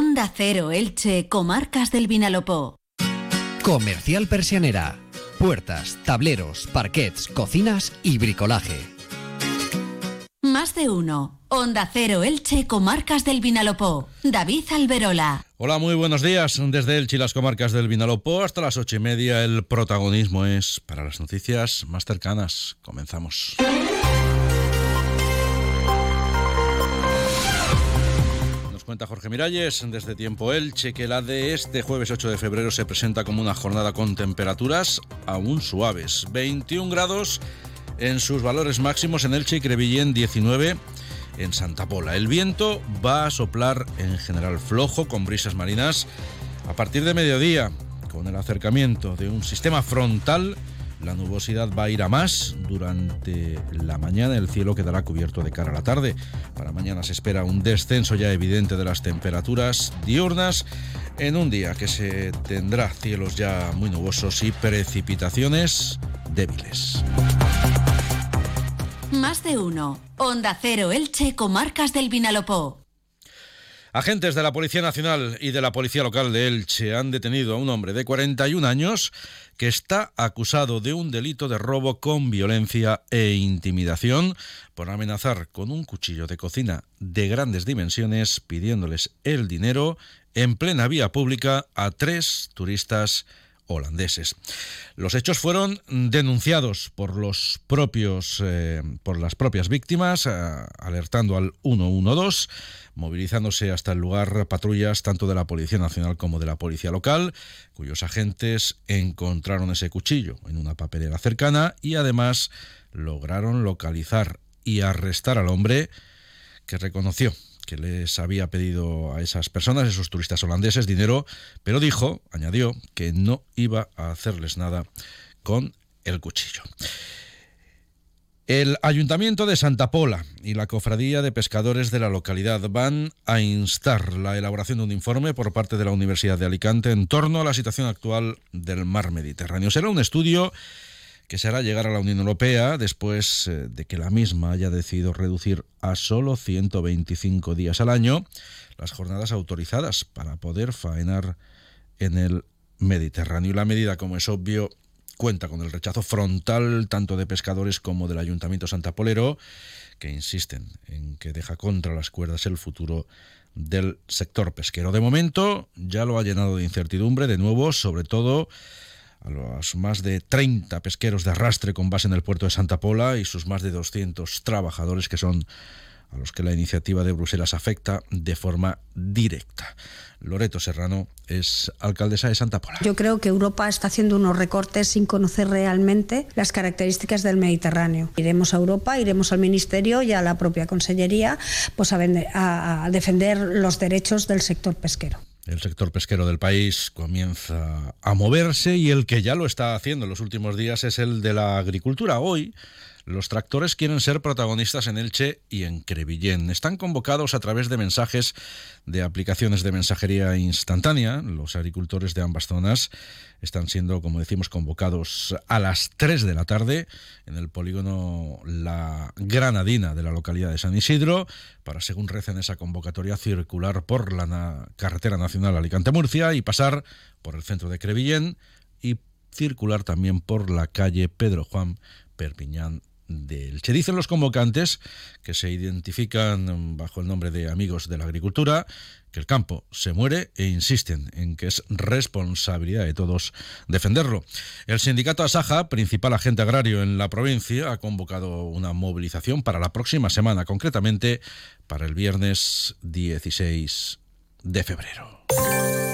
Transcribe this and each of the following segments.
Onda Cero Elche, Comarcas del Vinalopó. Comercial Persianera. Puertas, tableros, parquets, cocinas y bricolaje. Más de uno. Onda Cero Elche, Comarcas del Vinalopó. David Alberola. Hola, muy buenos días. Desde Elche y las comarcas del Vinalopó hasta las ocho y media el protagonismo es para las noticias más cercanas. Comenzamos. Cuenta Jorge Miralles desde Tiempo Elche que la de este jueves 8 de febrero se presenta como una jornada con temperaturas aún suaves. 21 grados en sus valores máximos en Elche y Crevillén 19 en Santa Pola. El viento va a soplar en general flojo con brisas marinas a partir de mediodía con el acercamiento de un sistema frontal la nubosidad va a ir a más durante la mañana. El cielo quedará cubierto de cara a la tarde. Para mañana se espera un descenso ya evidente de las temperaturas diurnas en un día que se tendrá cielos ya muy nubosos y precipitaciones débiles. Más de uno. Onda Cero Elche, Comarcas del Vinalopó. Agentes de la Policía Nacional y de la Policía Local de Elche han detenido a un hombre de 41 años que está acusado de un delito de robo con violencia e intimidación por amenazar con un cuchillo de cocina de grandes dimensiones pidiéndoles el dinero en plena vía pública a tres turistas holandeses. Los hechos fueron denunciados por los propios eh, por las propias víctimas, eh, alertando al 112, movilizándose hasta el lugar patrullas tanto de la Policía Nacional como de la Policía Local, cuyos agentes encontraron ese cuchillo en una papelera cercana y además lograron localizar y arrestar al hombre que reconoció que les había pedido a esas personas, esos turistas holandeses, dinero, pero dijo, añadió, que no iba a hacerles nada con el cuchillo. El Ayuntamiento de Santa Pola y la Cofradía de Pescadores de la localidad van a instar la elaboración de un informe por parte de la Universidad de Alicante en torno a la situación actual del mar Mediterráneo. Será un estudio que se hará llegar a la Unión Europea después eh, de que la misma haya decidido reducir a solo 125 días al año las jornadas autorizadas para poder faenar en el Mediterráneo. Y la medida, como es obvio, cuenta con el rechazo frontal tanto de pescadores como del Ayuntamiento Santapolero, que insisten en que deja contra las cuerdas el futuro del sector pesquero. De momento ya lo ha llenado de incertidumbre, de nuevo, sobre todo a los más de 30 pesqueros de arrastre con base en el puerto de Santa Pola y sus más de 200 trabajadores que son a los que la iniciativa de Bruselas afecta de forma directa. Loreto Serrano es alcaldesa de Santa Pola. Yo creo que Europa está haciendo unos recortes sin conocer realmente las características del Mediterráneo. Iremos a Europa, iremos al Ministerio y a la propia Consellería pues a, a defender los derechos del sector pesquero. El sector pesquero del país comienza a moverse y el que ya lo está haciendo en los últimos días es el de la agricultura. Hoy los tractores quieren ser protagonistas en Elche y en Crevillén. Están convocados a través de mensajes de aplicaciones de mensajería instantánea. Los agricultores de ambas zonas están siendo, como decimos, convocados a las 3 de la tarde en el polígono La Granadina de la localidad de San Isidro para, según recen esa convocatoria, circular por la carretera nacional Alicante-Murcia y pasar por el centro de Crevillén y circular también por la calle Pedro Juan Perpiñán del Che. Dicen los convocantes, que se identifican bajo el nombre de Amigos de la Agricultura, que el campo se muere e insisten en que es responsabilidad de todos defenderlo. El sindicato Asaja, principal agente agrario en la provincia, ha convocado una movilización para la próxima semana, concretamente para el viernes 16 de febrero.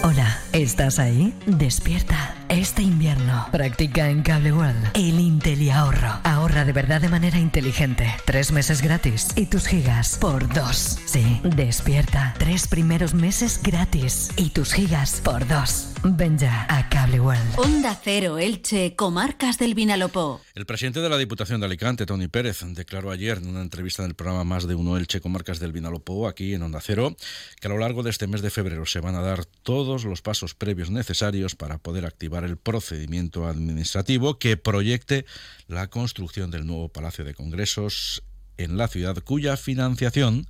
Hola, ¿estás ahí? Despierta. Este invierno practica en Cable World el Intel ahorro. Ahorra de verdad de manera inteligente. Tres meses gratis y tus gigas por dos. Sí, despierta. Tres primeros meses gratis y tus gigas por dos. Ven ya a Cable World. Onda Cero Elche, Comarcas del Vinalopó. El presidente de la Diputación de Alicante, Tony Pérez, declaró ayer en una entrevista en el programa Más de Uno Elche, Comarcas del Vinalopó, aquí en Onda Cero, que a lo largo de este mes de febrero se van a dar todos los pasos previos necesarios para poder activar el procedimiento administrativo que proyecte la construcción del nuevo Palacio de Congresos en la ciudad, cuya financiación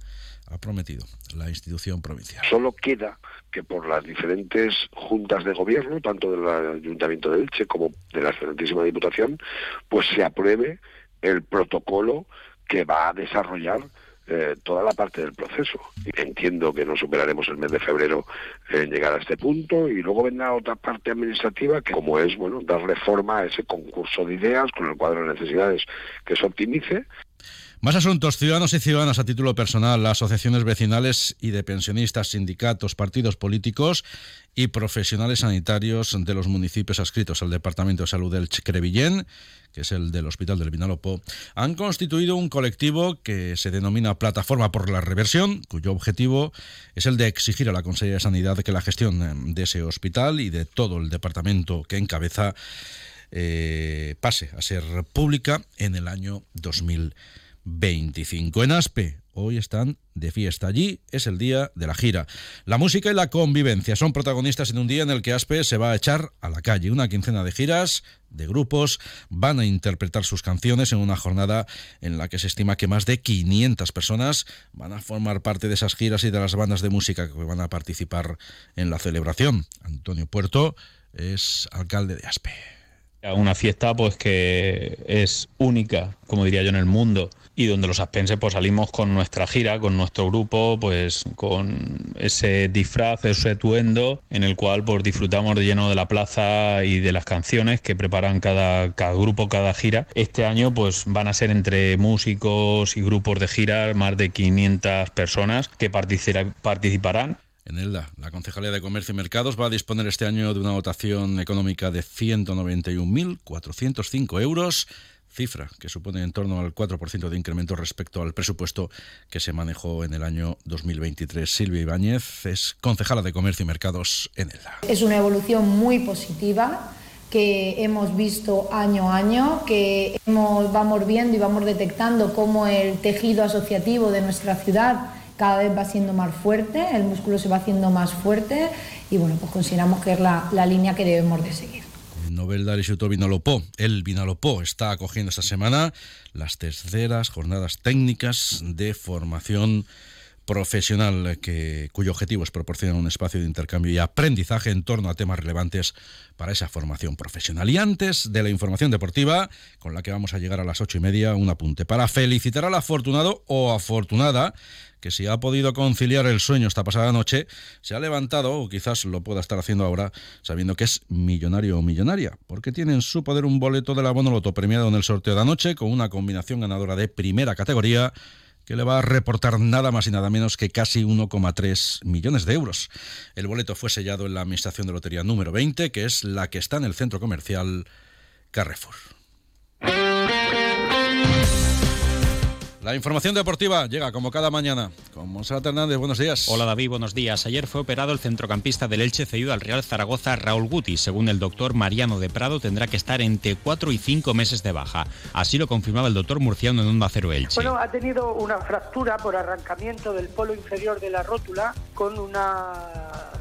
ha prometido la institución provincial. Solo queda que por las diferentes juntas de gobierno, tanto del Ayuntamiento de Elche como de la excelentísima Diputación, pues se apruebe el protocolo que va a desarrollar eh, toda la parte del proceso. Entiendo que no superaremos el mes de febrero en llegar a este punto y luego vendrá otra parte administrativa que como es bueno darle forma a ese concurso de ideas con el cuadro de necesidades que se optimice más asuntos, ciudadanos y ciudadanas a título personal, asociaciones vecinales y de pensionistas, sindicatos, partidos políticos y profesionales sanitarios de los municipios adscritos al Departamento de Salud del Crevillén, que es el del Hospital del Vinalopó, han constituido un colectivo que se denomina Plataforma por la Reversión, cuyo objetivo es el de exigir a la Consejería de Sanidad que la gestión de ese hospital y de todo el departamento que encabeza eh, pase a ser pública en el año 2020. 25. En Aspe, hoy están de fiesta. Allí es el día de la gira. La música y la convivencia son protagonistas en un día en el que Aspe se va a echar a la calle. Una quincena de giras, de grupos, van a interpretar sus canciones en una jornada en la que se estima que más de 500 personas van a formar parte de esas giras y de las bandas de música que van a participar en la celebración. Antonio Puerto es alcalde de Aspe. Una fiesta pues que es única, como diría yo, en el mundo y donde los aspenses pues salimos con nuestra gira, con nuestro grupo, pues con ese disfraz, ese atuendo en el cual pues disfrutamos de lleno de la plaza y de las canciones que preparan cada, cada grupo, cada gira. Este año pues van a ser entre músicos y grupos de gira más de 500 personas que participarán en ELDA, la Concejalía de Comercio y Mercados va a disponer este año de una dotación económica de 191.405 euros cifra que supone en torno al 4% de incremento respecto al presupuesto que se manejó en el año 2023. Silvia Ibáñez es concejala de Comercio y Mercados en ELDA. Es una evolución muy positiva que hemos visto año a año, que vamos viendo y vamos detectando cómo el tejido asociativo de nuestra ciudad cada vez va siendo más fuerte, el músculo se va haciendo más fuerte y bueno, pues consideramos que es la, la línea que debemos de seguir. Novel del Instituto Vinalopó. El Vinalopó está acogiendo esta semana las terceras jornadas técnicas de formación profesional que, cuyo objetivo es proporcionar un espacio de intercambio y aprendizaje en torno a temas relevantes para esa formación profesional. Y antes de la información deportiva, con la que vamos a llegar a las ocho y media, un apunte para felicitar al afortunado o afortunada que si ha podido conciliar el sueño esta pasada noche, se ha levantado, o quizás lo pueda estar haciendo ahora, sabiendo que es millonario o millonaria, porque tiene en su poder un boleto de la Bonoloto premiado en el sorteo de anoche con una combinación ganadora de primera categoría que le va a reportar nada más y nada menos que casi 1,3 millones de euros. El boleto fue sellado en la Administración de Lotería número 20, que es la que está en el centro comercial Carrefour. La información deportiva llega como cada mañana con Monserrat Hernández. Buenos días. Hola David, buenos días. Ayer fue operado el centrocampista del Elche cedido al Real Zaragoza, Raúl Guti. Según el doctor Mariano de Prado, tendrá que estar entre 4 y 5 meses de baja. Así lo confirmaba el doctor Murciano en un Cero Elche. Bueno, ha tenido una fractura por arrancamiento del polo inferior de la rótula con una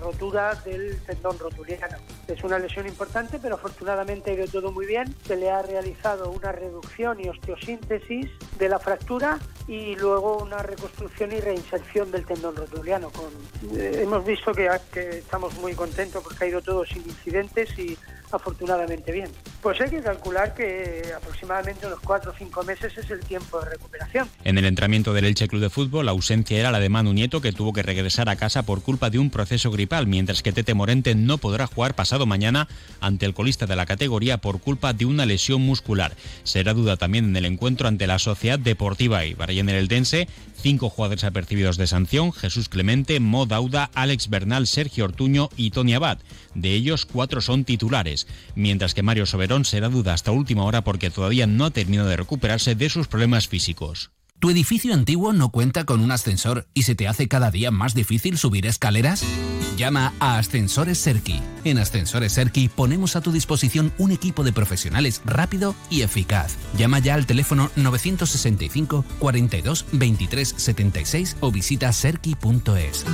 rotura del tendón rotuliano. Es una lesión importante, pero afortunadamente ha ido todo muy bien. Se le ha realizado una reducción y osteosíntesis de la fractura y luego una reconstrucción y reinserción del tendón rotuliano. Con, eh, hemos visto que, que estamos muy contentos porque ha ido todo sin incidentes y afortunadamente bien. Pues hay que calcular que aproximadamente unos 4 o 5 meses es el tiempo de recuperación. En el entrenamiento del Elche Club de Fútbol, la ausencia era la de Manu Nieto, que tuvo que regresar a casa por culpa de un proceso gripal, mientras que Tete Morente no podrá jugar pasado mañana ante el colista de la categoría por culpa de una lesión muscular. Será duda también en el encuentro ante la Sociedad Deportiva Ibar y en el Eldense cinco jugadores apercibidos de sanción, Jesús Clemente, Mo Dauda, Alex Bernal, Sergio Ortuño y Tony Abad. De ellos, cuatro son titulares, mientras que Mario Soberón será duda hasta última hora porque todavía no ha terminado de recuperarse de sus problemas físicos. ¿Tu edificio antiguo no cuenta con un ascensor y se te hace cada día más difícil subir escaleras? Llama a Ascensores Serki. En Ascensores Serki ponemos a tu disposición un equipo de profesionales rápido y eficaz. Llama ya al teléfono 965 42 23 76 o visita serki.es.